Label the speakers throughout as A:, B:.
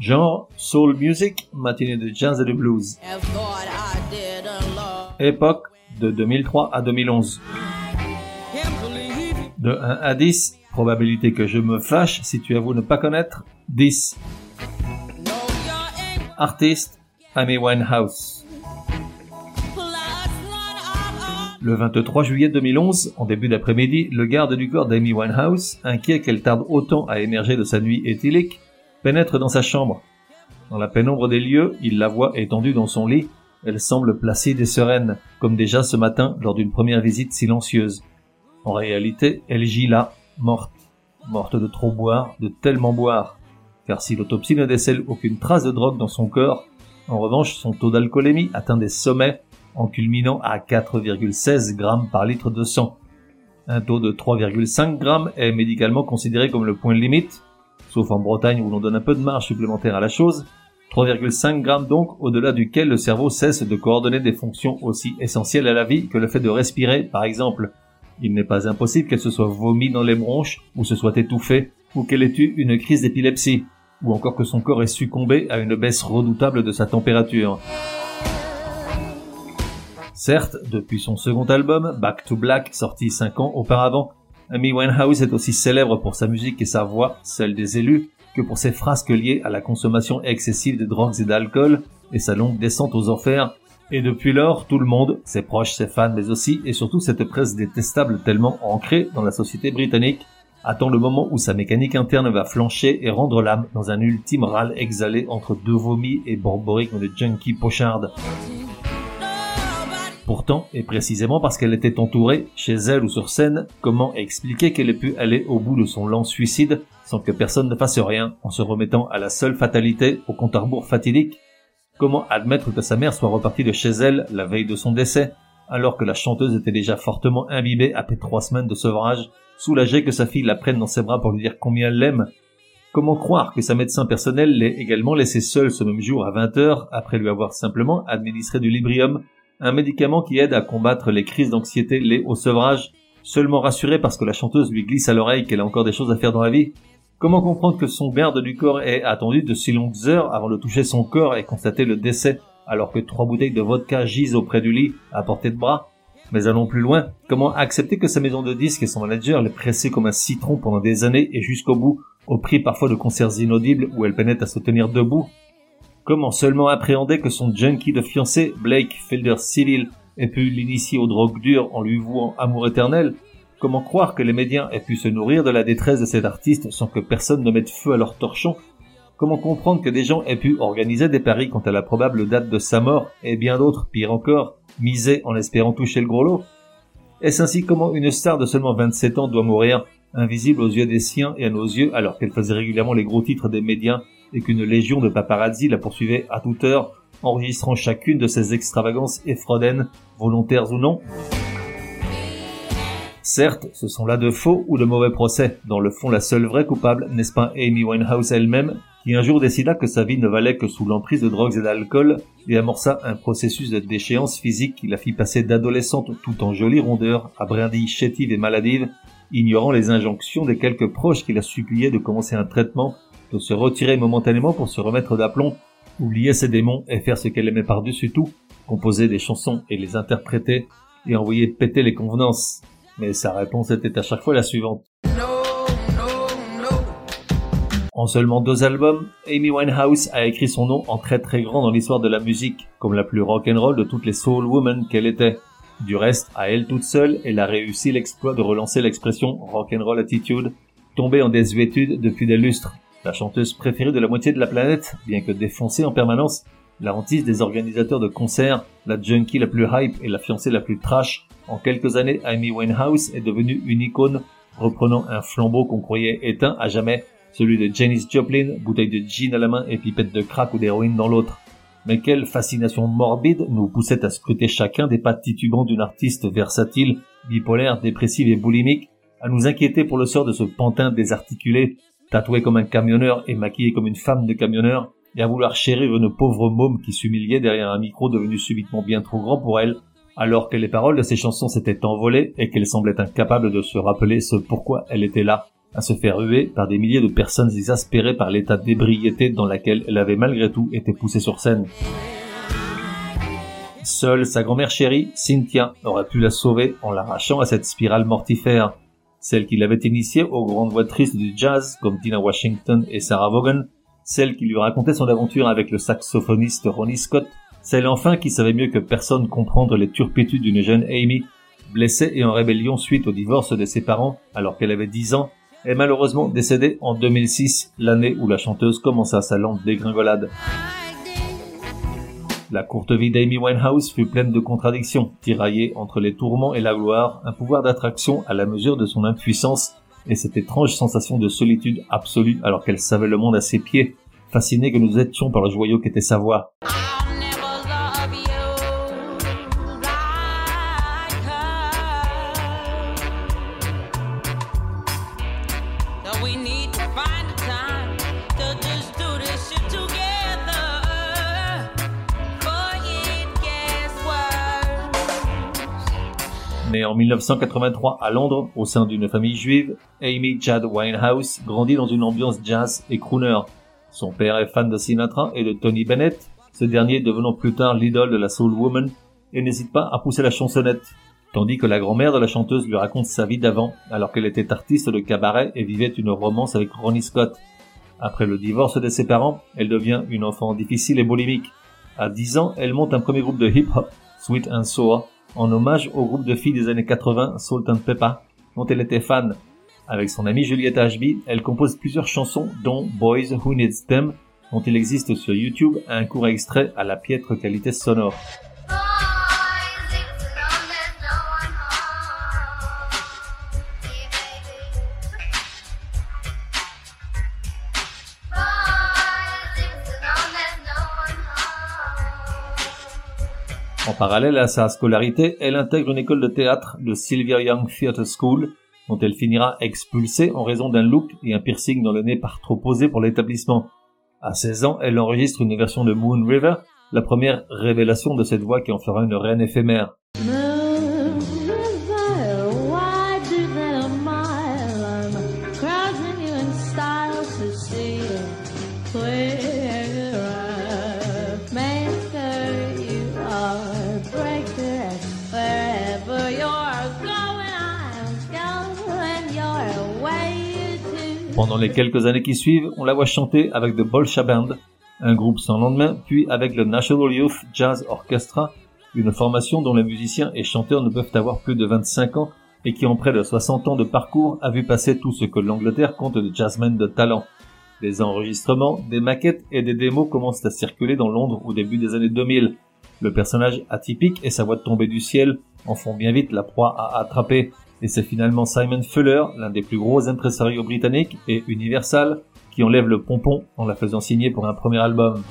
A: Genre soul music, matinée de jazz et de blues. Époque de 2003 à 2011.
B: Can't believe it.
A: De 1 à 10, probabilité que je me fâche si tu avoues ne pas connaître, 10.
B: No, you ain't
A: Artiste, Amy Winehouse. Le 23 juillet 2011, en début d'après-midi, le garde du corps d'Amy Winehouse, inquiet qu'elle tarde autant à émerger de sa nuit éthylique, pénètre dans sa chambre. Dans la pénombre des lieux, il la voit étendue dans son lit. Elle semble placide et sereine, comme déjà ce matin lors d'une première visite silencieuse. En réalité, elle gît là, morte. Morte de trop boire, de tellement boire. Car si l'autopsie ne décèle aucune trace de drogue dans son corps, en revanche, son taux d'alcoolémie atteint des sommets en culminant à 4,16 grammes par litre de sang. Un taux de 3,5 grammes est médicalement considéré comme le point limite, sauf en Bretagne où l'on donne un peu de marge supplémentaire à la chose. 3,5 grammes donc au-delà duquel le cerveau cesse de coordonner des fonctions aussi essentielles à la vie que le fait de respirer, par exemple. Il n'est pas impossible qu'elle se soit vomie dans les bronches, ou se soit étouffée, ou qu'elle ait eu une crise d'épilepsie, ou encore que son corps ait succombé à une baisse redoutable de sa température. Certes, depuis son second album, Back to Black, sorti 5 ans auparavant, Amy Winehouse est aussi célèbre pour sa musique et sa voix, celle des élus, que pour ses frasques liées à la consommation excessive de drogues et d'alcool, et sa longue descente aux enfers. Et depuis lors, tout le monde, ses proches, ses fans, mais aussi et surtout cette presse détestable tellement ancrée dans la société britannique, attend le moment où sa mécanique interne va flancher et rendre l'âme dans un ultime râle exhalé entre deux vomis et borborigme de junkie pocharde. Pourtant, et précisément parce qu'elle était entourée, chez elle ou sur scène, comment expliquer qu'elle ait pu aller au bout de son lent suicide sans que personne ne fasse rien, en se remettant à la seule fatalité, au compte à rebours fatidique? Comment admettre que sa mère soit repartie de chez elle la veille de son décès, alors que la chanteuse était déjà fortement imbibée après trois semaines de sevrage, soulagée que sa fille la prenne dans ses bras pour lui dire combien elle l'aime? Comment croire que sa médecin personnel l'ait également laissée seule ce même jour à 20 heures, après lui avoir simplement administré du Librium, un médicament qui aide à combattre les crises d'anxiété liées au sevrage, seulement rassurée parce que la chanteuse lui glisse à l'oreille qu'elle a encore des choses à faire dans la vie. Comment comprendre que son garde du corps ait attendu de si longues heures avant de toucher son corps et constater le décès, alors que trois bouteilles de vodka gisent auprès du lit, à portée de bras? Mais allons plus loin. Comment accepter que sa maison de disques et son manager l'aient pressée comme un citron pendant des années et jusqu'au bout, au prix parfois de concerts inaudibles où elle peinait à se tenir debout? Comment seulement appréhender que son junkie de fiancé, Blake Felder Civil, ait pu l'initier aux drogues dures en lui vouant amour éternel? Comment croire que les médias aient pu se nourrir de la détresse de cet artiste sans que personne ne mette feu à leur torchon? Comment comprendre que des gens aient pu organiser des paris quant à la probable date de sa mort et bien d'autres, pire encore, miser en espérant toucher le gros lot? Est-ce ainsi comment une star de seulement 27 ans doit mourir, invisible aux yeux des siens et à nos yeux alors qu'elle faisait régulièrement les gros titres des médias et qu'une légion de paparazzi la poursuivait à toute heure, enregistrant chacune de ses extravagances effrodaines, volontaires ou non Certes, ce sont là de faux ou de mauvais procès. Dans le fond, la seule vraie coupable, n'est-ce pas Amy Winehouse elle-même, qui un jour décida que sa vie ne valait que sous l'emprise de drogues et d'alcool, et amorça un processus de déchéance physique qui la fit passer d'adolescente tout en jolie rondeur à brindille chétive et maladive, ignorant les injonctions des quelques proches qui la suppliaient de commencer un traitement, de se retirer momentanément pour se remettre d'aplomb, oublier ses démons et faire ce qu'elle aimait par-dessus tout, composer des chansons et les interpréter, et envoyer péter les convenances mais sa réponse était à chaque fois la suivante. En seulement deux albums, Amy Winehouse a écrit son nom en très très grand dans l'histoire de la musique, comme la plus rock'n'roll de toutes les soul women qu'elle était. Du reste, à elle toute seule, elle a réussi l'exploit de relancer l'expression rock'n'roll attitude, tombée en désuétude depuis des lustres. La chanteuse préférée de la moitié de la planète, bien que défoncée en permanence, la hantise des organisateurs de concerts, la junkie la plus hype et la fiancée la plus trash, en quelques années, Amy Winehouse est devenue une icône, reprenant un flambeau qu'on croyait éteint à jamais, celui de Janis Joplin, bouteille de gin à la main et pipette de crack ou d'héroïne dans l'autre. Mais quelle fascination morbide nous poussait à scruter chacun des pas titubants d'une artiste versatile, bipolaire, dépressive et boulimique, à nous inquiéter pour le sort de ce pantin désarticulé, tatoué comme un camionneur et maquillé comme une femme de camionneur, et à vouloir chérir une pauvre môme qui s'humiliait derrière un micro devenu subitement bien trop grand pour elle, alors que les paroles de ses chansons s'étaient envolées et qu'elle semblait incapable de se rappeler ce pourquoi elle était là, à se faire huer par des milliers de personnes exaspérées par l'état d'ébriété dans laquelle elle avait malgré tout été poussée sur scène. Seule sa grand-mère chérie, Cynthia, aurait pu la sauver en l'arrachant à cette spirale mortifère, celle qui l'avait initiée aux grandes voix tristes du jazz comme Tina Washington et Sarah Vaughan, celle qui lui racontait son aventure avec le saxophoniste Ronnie Scott, celle enfin qui savait mieux que personne comprendre les turpitudes d'une jeune Amy, blessée et en rébellion suite au divorce de ses parents alors qu'elle avait 10 ans, est malheureusement décédée en 2006, l'année où la chanteuse commença sa lente dégringolade. La courte vie d'Amy Winehouse fut pleine de contradictions, tiraillée entre les tourments et la gloire, un pouvoir d'attraction à la mesure de son impuissance et cette étrange sensation de solitude absolue alors qu'elle savait le monde à ses pieds, fascinée que nous étions par le joyau qu'était sa voix. Née en 1983 à Londres, au sein d'une famille juive, Amy Chad Winehouse grandit dans une ambiance jazz et crooner. Son père est fan de Sinatra et de Tony Bennett, ce dernier devenant plus tard l'idole de la soul woman, et n'hésite pas à pousser la chansonnette. Tandis que la grand-mère de la chanteuse lui raconte sa vie d'avant, alors qu'elle était artiste de cabaret et vivait une romance avec Ronnie Scott. Après le divorce de ses parents, elle devient une enfant difficile et boulimique. À 10 ans, elle monte un premier groupe de hip-hop, Sweet and Sour, en hommage au groupe de filles des années 80, Salt and Pepper, dont elle était fan. Avec son amie Juliette Ashby, elle compose plusieurs chansons, dont Boys Who Needs Them, dont il existe sur YouTube un court extrait à la piètre qualité sonore. En parallèle à sa scolarité, elle intègre une école de théâtre, le Sylvia Young Theatre School, dont elle finira expulsée en raison d'un look et un piercing dans le nez par trop posé pour l'établissement. À 16 ans, elle enregistre une version de Moon River, la première révélation de cette voix qui en fera une reine éphémère. Pendant les quelques années qui suivent, on la voit chanter avec The Bolsha Band, un groupe sans lendemain, puis avec le National Youth Jazz Orchestra, une formation dont les musiciens et chanteurs ne peuvent avoir plus de 25 ans et qui en près de 60 ans de parcours a vu passer tout ce que l'Angleterre compte de jazzmen de talent. Des enregistrements, des maquettes et des démos commencent à circuler dans Londres au début des années 2000. Le personnage atypique et sa voix tombée du ciel en font bien vite la proie à attraper. Et c'est finalement Simon Fuller, l'un des plus gros impresarios britanniques et Universal, qui enlève le pompon en la faisant signer pour un premier album.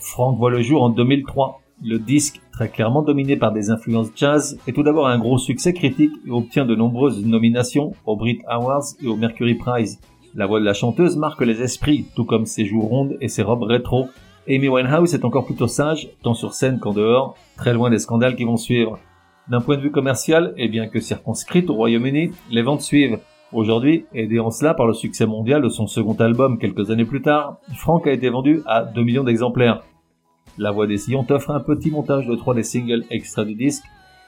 A: Frank voit le jour en 2003. Le disque, très clairement dominé par des influences jazz, est tout d'abord un gros succès critique et obtient de nombreuses nominations aux Brit Awards et au Mercury Prize. La voix de la chanteuse marque les esprits, tout comme ses joues rondes et ses robes rétro. Amy Winehouse est encore plutôt sage, tant sur scène qu'en dehors, très loin des scandales qui vont suivre. D'un point de vue commercial, et bien que circonscrite au Royaume-Uni, les ventes suivent. Aujourd'hui, aidé en cela par le succès mondial de son second album quelques années plus tard, Frank a été vendu à 2 millions d'exemplaires. La Voix des Sillons t'offre un petit montage de trois des singles extra du disque,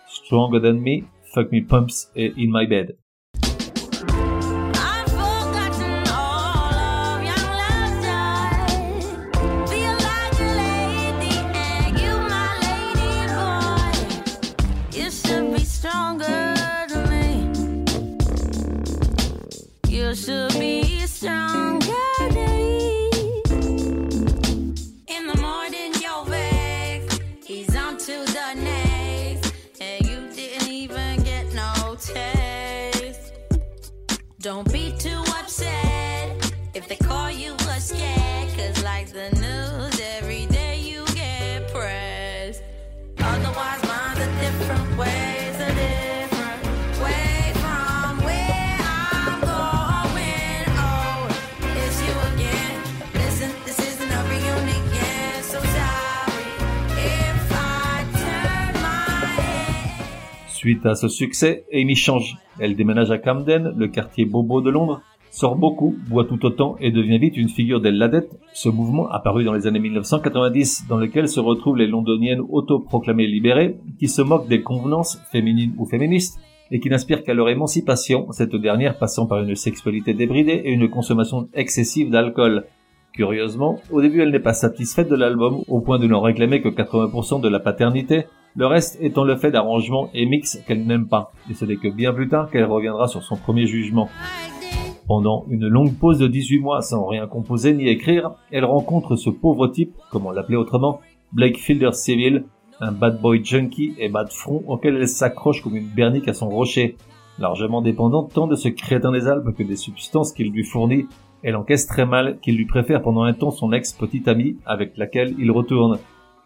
A: Stronger Than Me, Fuck Me Pumps et In My Bed.
B: Don't be too upset if they call you a scared, cause like the news.
A: Suite à ce succès, Amy change. Elle déménage à Camden, le quartier bobo de Londres, sort beaucoup, boit tout autant et devient vite une figure des Ladettes, ce mouvement apparu dans les années 1990 dans lequel se retrouvent les londoniennes autoproclamées libérées qui se moquent des convenances féminines ou féministes et qui n'aspirent qu'à leur émancipation, cette dernière passant par une sexualité débridée et une consommation excessive d'alcool. Curieusement, au début elle n'est pas satisfaite de l'album au point de n'en réclamer que 80% de la paternité, le reste étant le fait d'arrangements et mix qu'elle n'aime pas, et ce n'est que bien plus tard qu'elle reviendra sur son premier jugement. Pendant une longue pause de 18 mois sans rien composer ni écrire, elle rencontre ce pauvre type, comme on l'appelait autrement, Blake Fielder Civil, un bad boy junkie et bas de front auquel elle s'accroche comme une bernique à son rocher. Largement dépendante tant de ce crétin des Alpes que des substances qu'il lui fournit, elle encaisse très mal qu'il lui préfère pendant un temps son ex-petite amie avec laquelle il retourne.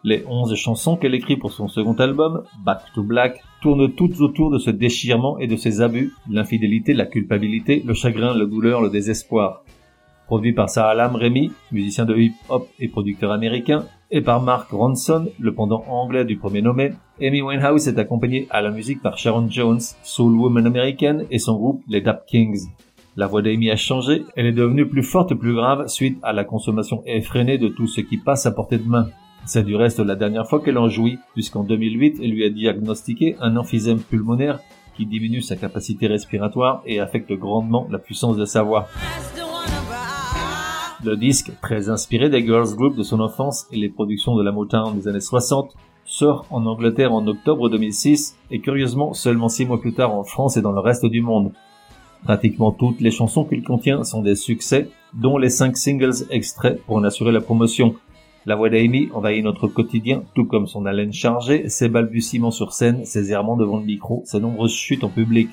A: Les onze chansons qu'elle écrit pour son second album, Back to Black, tournent toutes autour de ce déchirement et de ses abus, l'infidélité, la culpabilité, le chagrin, la douleur, le désespoir. Produit par Sarah Lam Remy, musicien de hip-hop et producteur américain, et par Mark Ronson, le pendant anglais du premier nommé, Amy Winehouse est accompagnée à la musique par Sharon Jones, soul woman américaine, et son groupe les Dap Kings. La voix d'Amy a changé, elle est devenue plus forte et plus grave suite à la consommation effrénée de tout ce qui passe à portée de main. C'est du reste la dernière fois qu'elle en jouit, puisqu'en 2008, elle lui a diagnostiqué un emphysème pulmonaire qui diminue sa capacité respiratoire et affecte grandement la puissance de sa voix. Le disque, très inspiré des girls group de son enfance et les productions de la Motown des années 60, sort en Angleterre en octobre 2006 et curieusement seulement six mois plus tard en France et dans le reste du monde. Pratiquement toutes les chansons qu'il contient sont des succès, dont les cinq singles extraits pour en assurer la promotion. La voix d'Amy envahit notre quotidien, tout comme son haleine chargée, ses balbutiements sur scène, ses errements devant le micro, ses nombreuses chutes en public.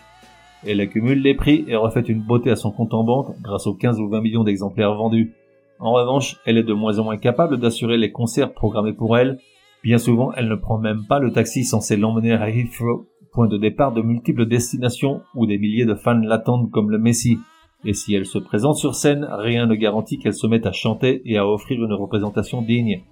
A: Elle accumule les prix et refait une beauté à son compte en banque grâce aux 15 ou 20 millions d'exemplaires vendus. En revanche, elle est de moins en moins capable d'assurer les concerts programmés pour elle. Bien souvent, elle ne prend même pas le taxi censé l'emmener à Heathrow, point de départ de multiples destinations où des milliers de fans l'attendent comme le Messie. Et si elle se présente sur scène, rien ne garantit qu'elle se mette à chanter et à offrir une représentation digne.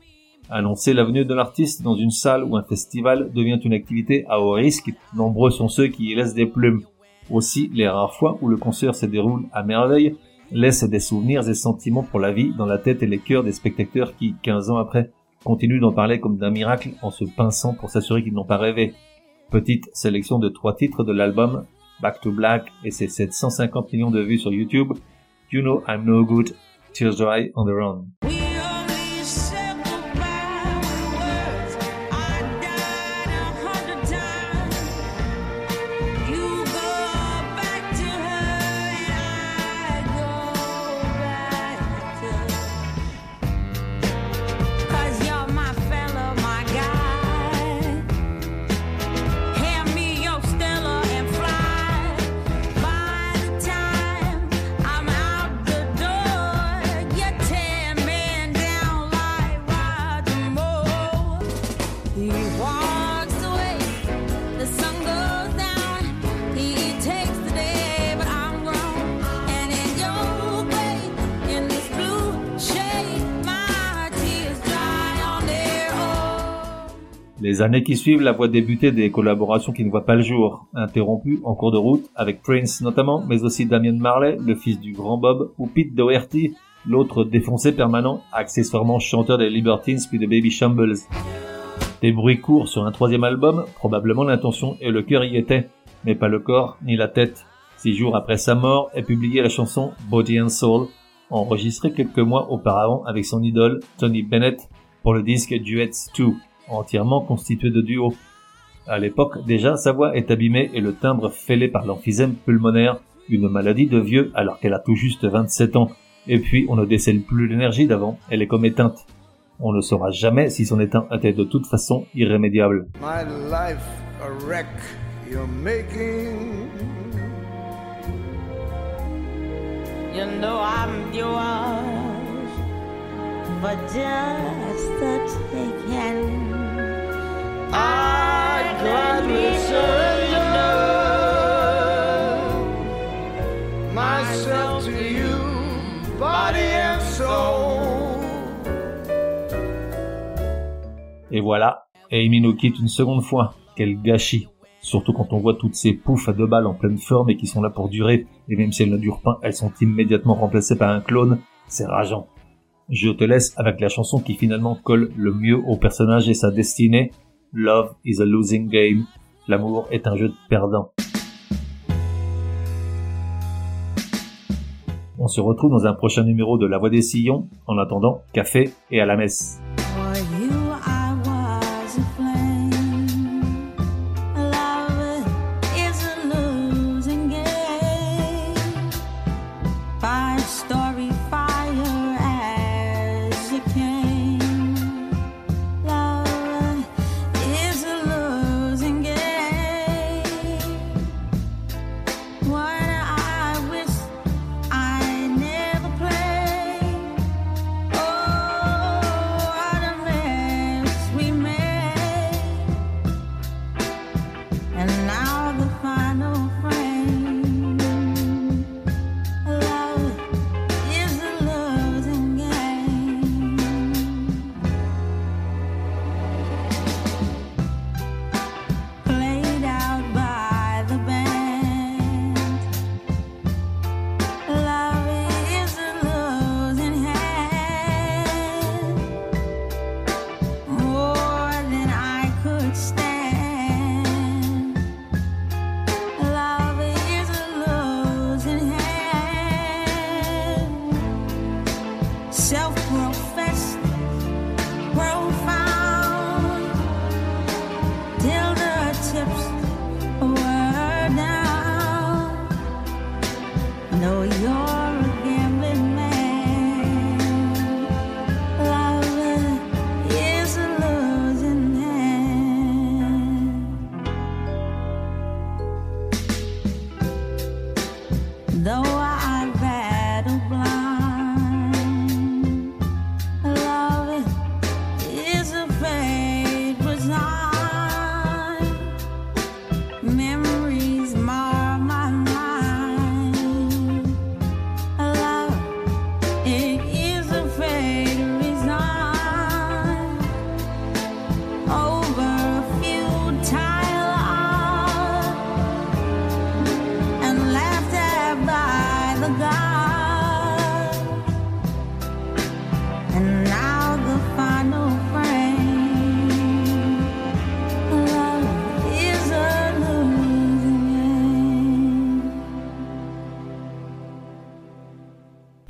A: Annoncer la venue de l'artiste dans une salle ou un festival devient une activité à haut risque, nombreux sont ceux qui y laissent des plumes. Aussi, les rares fois où le concert se déroule à merveille laissent des souvenirs et sentiments pour la vie dans la tête et les cœurs des spectateurs qui, 15 ans après, continuent d'en parler comme d'un miracle en se pinçant pour s'assurer qu'ils n'ont pas rêvé. Petite sélection de trois titres de l'album, Back to Black et ses 750 millions de vues sur YouTube, You Know I'm No Good, Tears Dry on the Run. Les années qui suivent la voient débuter des collaborations qui ne voient pas le jour, interrompues en cours de route, avec Prince notamment, mais aussi Damien Marley, le fils du grand Bob, ou Pete Doherty, l'autre défoncé permanent, accessoirement chanteur des Libertines puis des Baby Shambles. Des bruits courts sur un troisième album, probablement l'intention et le cœur y étaient, mais pas le corps ni la tête. Six jours après sa mort est publiée la chanson Body and Soul, enregistrée quelques mois auparavant avec son idole Tony Bennett pour le disque Duets 2, entièrement constitué de duos. À l'époque, déjà, sa voix est abîmée et le timbre fêlé par l'emphysème pulmonaire, une maladie de vieux alors qu'elle a tout juste 27 ans. Et puis, on ne décèle plus l'énergie d'avant, elle est comme éteinte. On ne saura jamais si son éteint était de toute façon irrémédiable.
C: For just a taking.
D: I gladly surrender myself to you, body and soul.
B: Et voilà, Amy nous quitte une seconde fois. Quel gâchis. Surtout quand on voit toutes ces poufs à deux balles en pleine forme et qui sont là pour durer, et même si elles ne durent pas, elles sont immédiatement remplacées par un clone, c'est rageant. Je te laisse avec la chanson qui finalement colle le mieux au personnage et sa destinée. Love is a losing game. L'amour est un jeu de perdant. On se retrouve dans un prochain numéro de La Voix des Sillons. En attendant, café et à la messe.